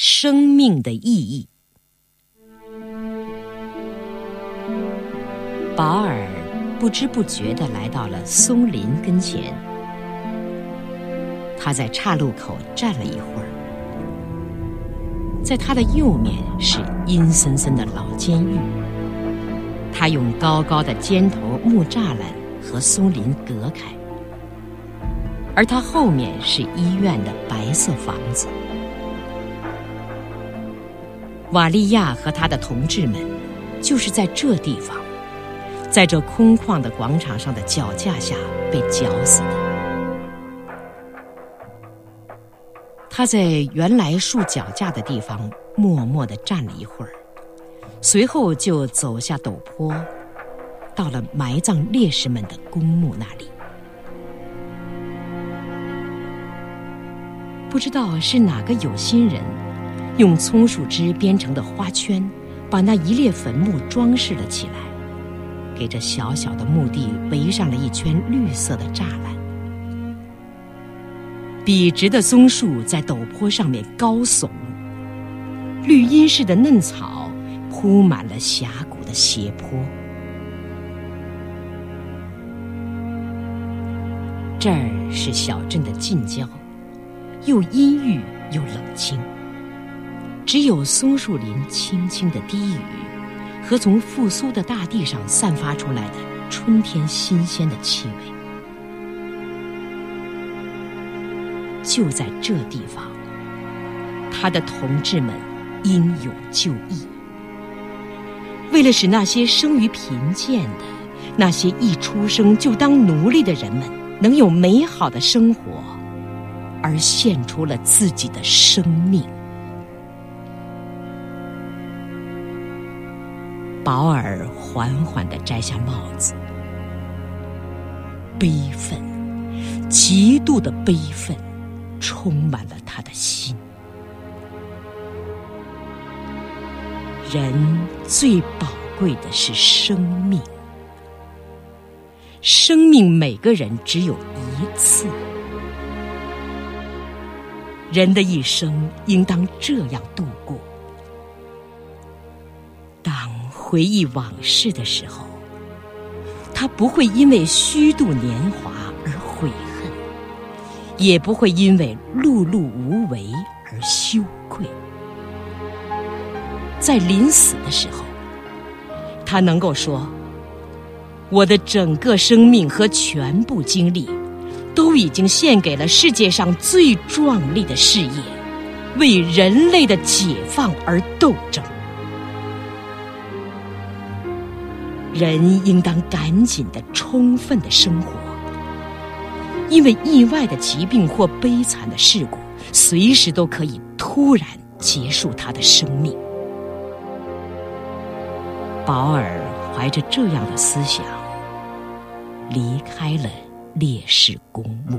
生命的意义。保尔不知不觉地来到了松林跟前，他在岔路口站了一会儿，在他的右面是阴森森的老监狱，他用高高的尖头木栅栏和松林隔开。而他后面是医院的白色房子。瓦利亚和他的同志们，就是在这地方，在这空旷的广场上的脚架下被绞死的。他在原来竖脚架的地方默默的站了一会儿，随后就走下陡坡，到了埋葬烈士们的公墓那里。不知道是哪个有心人，用松树枝编成的花圈，把那一列坟墓装饰了起来，给这小小的墓地围上了一圈绿色的栅栏。笔直的松树在陡坡上面高耸，绿荫似的嫩草铺满了峡谷的斜坡。这儿是小镇的近郊。又阴郁又冷清，只有松树林轻轻的低语，和从复苏的大地上散发出来的春天新鲜的气味。就在这地方，他的同志们英勇就义，为了使那些生于贫贱的、那些一出生就当奴隶的人们能有美好的生活。而献出了自己的生命。保尔缓缓地摘下帽子，悲愤，极度的悲愤，充满了他的心。人最宝贵的是生命，生命每个人只有一次。人的一生应当这样度过：回忆往事的时候，他不会因为虚度年华而悔恨，也不会因为碌碌无为而羞愧。在临死的时候，他能够说：“我的整个生命和全部精力。”都已经献给了世界上最壮丽的事业，为人类的解放而斗争。人应当赶紧的、充分的生活，因为意外的疾病或悲惨的事故，随时都可以突然结束他的生命。保尔怀着这样的思想，离开了。烈士公墓。